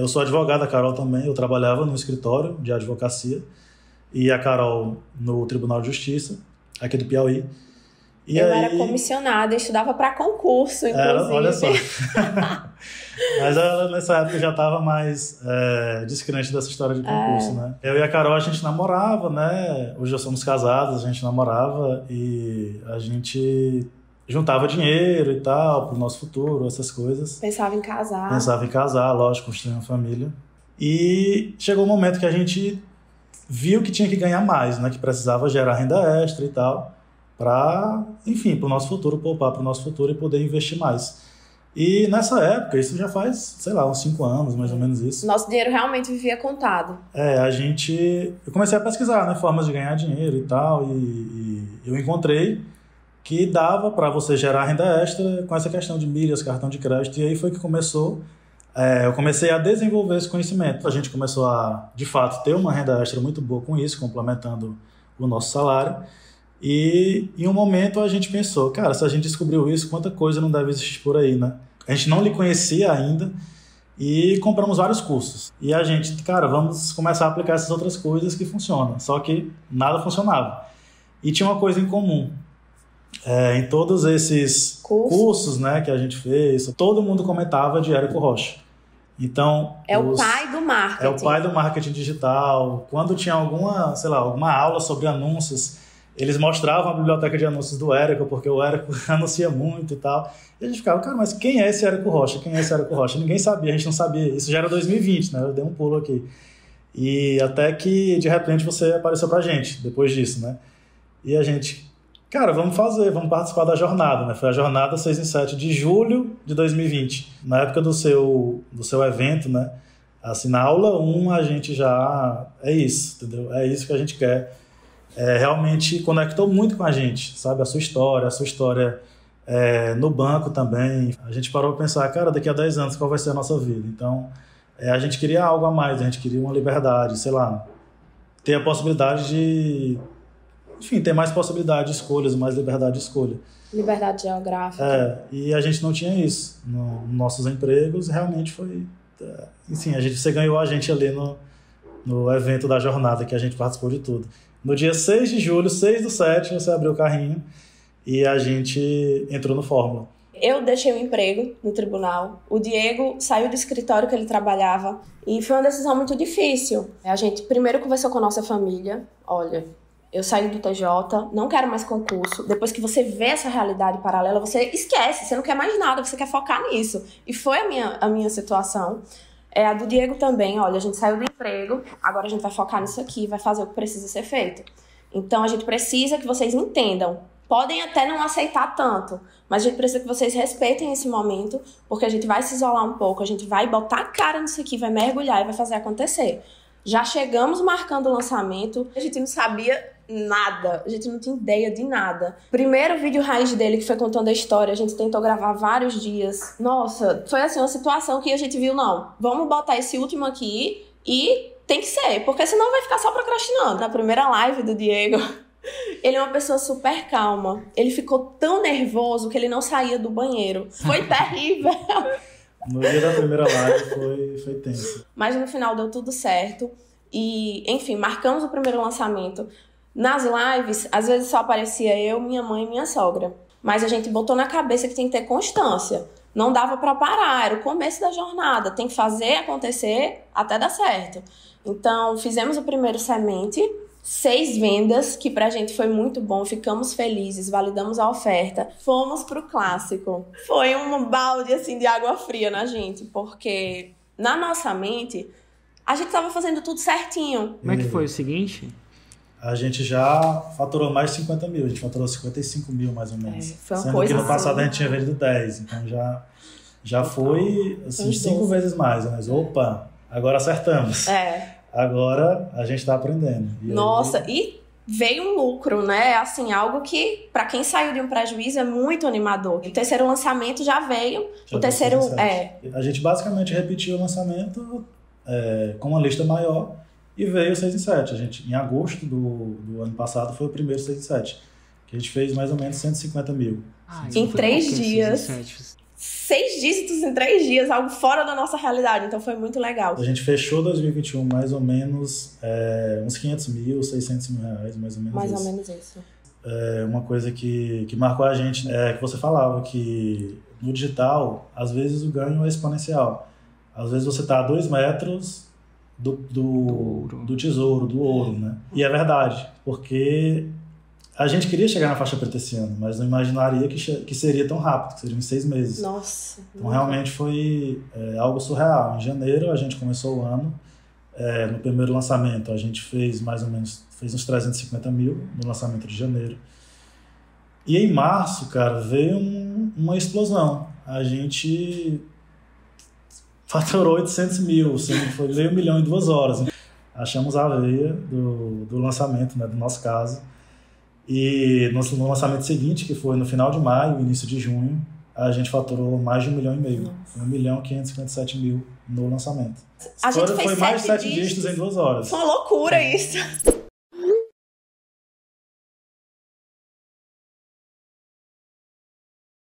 Eu sou advogado, a Carol também. Eu trabalhava no escritório de advocacia e a Carol no Tribunal de Justiça, aqui do Piauí. E eu aí... era comissionada, estudava para concurso, inclusive. Era, olha só. Mas ela nessa época já estava mais é, descrente dessa história de concurso, é. né? Eu e a Carol, a gente namorava, né? Hoje já somos casados, a gente namorava e a gente juntava dinheiro e tal, pro nosso futuro, essas coisas. Pensava em casar. Pensava em casar, lógico, construir uma família. E chegou um momento que a gente viu que tinha que ganhar mais, né? Que precisava gerar renda extra e tal para, enfim, para o nosso futuro, poupar para o nosso futuro e poder investir mais. E nessa época, isso já faz, sei lá, uns cinco anos, mais ou menos isso. Nosso dinheiro realmente vivia contado. É, a gente. Eu comecei a pesquisar, né, formas de ganhar dinheiro e tal, e, e eu encontrei que dava para você gerar renda extra com essa questão de milhas, cartão de crédito, e aí foi que começou. É, eu comecei a desenvolver esse conhecimento. A gente começou a, de fato, ter uma renda extra muito boa com isso, complementando o nosso salário. E em um momento a gente pensou, cara, se a gente descobriu isso, quanta coisa não deve existir por aí, né? A gente não lhe conhecia ainda e compramos vários cursos. E a gente, cara, vamos começar a aplicar essas outras coisas que funcionam. Só que nada funcionava. E tinha uma coisa em comum. É, em todos esses Curso. cursos né, que a gente fez, todo mundo comentava de Érico Rocha. Então, é os, o pai do marketing. É o pai do marketing digital. Quando tinha alguma, sei lá, alguma aula sobre anúncios, eles mostravam a biblioteca de anúncios do Érico, porque o Érico anuncia muito e tal. E a gente ficava, cara, mas quem é esse Érico Rocha? Quem é esse Érico Rocha? Ninguém sabia, a gente não sabia. Isso já era 2020, né? Eu dei um pulo aqui. E até que, de repente, você apareceu pra gente, depois disso, né? E a gente, cara, vamos fazer, vamos participar da jornada, né? Foi a jornada 6 em 7 de julho de 2020. Na época do seu, do seu evento, né? Assim, na aula 1 a gente já... É isso, entendeu? É isso que a gente quer é, realmente conectou muito com a gente, sabe? A sua história, a sua história é, no banco também. A gente parou para pensar, cara, daqui a 10 anos qual vai ser a nossa vida? Então, é, a gente queria algo a mais, a gente queria uma liberdade, sei lá, ter a possibilidade de, enfim, ter mais possibilidade de escolhas, mais liberdade de escolha. Liberdade geográfica. É, e a gente não tinha isso. nos nossos empregos, realmente foi. É, enfim, a gente, você ganhou a gente ali no, no evento da jornada, que a gente participou de tudo. No dia 6 de julho, 6 do 7, você abriu o carrinho e a gente entrou no Fórmula. Eu deixei o emprego no tribunal. O Diego saiu do escritório que ele trabalhava e foi uma decisão muito difícil. A gente primeiro conversou com a nossa família. Olha, eu saí do TJ, não quero mais concurso. Depois que você vê essa realidade paralela, você esquece, você não quer mais nada, você quer focar nisso. E foi a minha, a minha situação. É a do Diego também, olha, a gente saiu do emprego, agora a gente vai focar nisso aqui, vai fazer o que precisa ser feito. Então a gente precisa que vocês entendam. Podem até não aceitar tanto, mas a gente precisa que vocês respeitem esse momento, porque a gente vai se isolar um pouco, a gente vai botar a cara nisso aqui, vai mergulhar e vai fazer acontecer. Já chegamos marcando o lançamento, a gente não sabia nada. A gente não tinha ideia de nada. Primeiro vídeo raiz dele, que foi contando a história, a gente tentou gravar vários dias. Nossa, foi assim uma situação que a gente viu, não, vamos botar esse último aqui e tem que ser, porque senão vai ficar só procrastinando. Na primeira live do Diego, ele é uma pessoa super calma. Ele ficou tão nervoso que ele não saía do banheiro. Foi terrível. No dia da primeira live foi, foi tenso. Mas no final deu tudo certo. E, enfim, marcamos o primeiro lançamento. Nas lives, às vezes só aparecia eu, minha mãe e minha sogra. Mas a gente botou na cabeça que tem que ter constância. Não dava para parar, era o começo da jornada, tem que fazer acontecer até dar certo. Então, fizemos o primeiro semente, seis vendas, que pra gente foi muito bom, ficamos felizes, validamos a oferta, fomos pro clássico. Foi um balde assim de água fria na gente, porque na nossa mente a gente tava fazendo tudo certinho. Como é que foi o seguinte? a gente já faturou mais de 50 mil, a gente faturou 55 mil mais ou menos. É, foi uma Sendo coisa que no passado assim. a gente tinha vendido 10, então já, já foi assim, cinco vezes mais. Mas opa, agora acertamos. É. Agora a gente está aprendendo. E Nossa, aí... e veio um lucro, né? Assim, algo que para quem saiu de um prejuízo é muito animador. O terceiro lançamento já veio. Já o terceiro é. A gente basicamente repetiu o lançamento é, com uma lista maior e veio o 6 em 7. A gente, em agosto do, do ano passado foi o primeiro 6 em 7. Que a gente fez mais ou menos 150 mil. Ah, em três dias. Seis dígitos em três dias, algo fora da nossa realidade. Então foi muito legal. A gente fechou 2021 mais ou menos é, uns 500 mil, 600 mil reais, mais ou menos Mais isso. ou menos isso. É, uma coisa que, que marcou a gente é que você falava que no digital, às vezes o ganho é exponencial. Às vezes você está a dois metros do, do, do tesouro, do ouro, né? E é verdade, porque a gente queria chegar na faixa preta esse ano, mas não imaginaria que, que seria tão rápido, que seriam seis meses. Nossa. Então realmente foi é, algo surreal. Em janeiro a gente começou o ano, é, no primeiro lançamento a gente fez mais ou menos, fez uns 350 mil no lançamento de janeiro. E em março, cara, veio um, uma explosão. A gente faturou 800 mil, assim, foi meio milhão em duas horas. Achamos a veia do, do lançamento, né, do nosso caso. E no, no, lançamento seguinte, que foi no final de maio, início de junho, a gente faturou mais de um milhão e meio. Foi um milhão e 557 mil no lançamento. A gente foi, mais de sete sete dígitos. dígitos em duas horas. Foi uma loucura isso.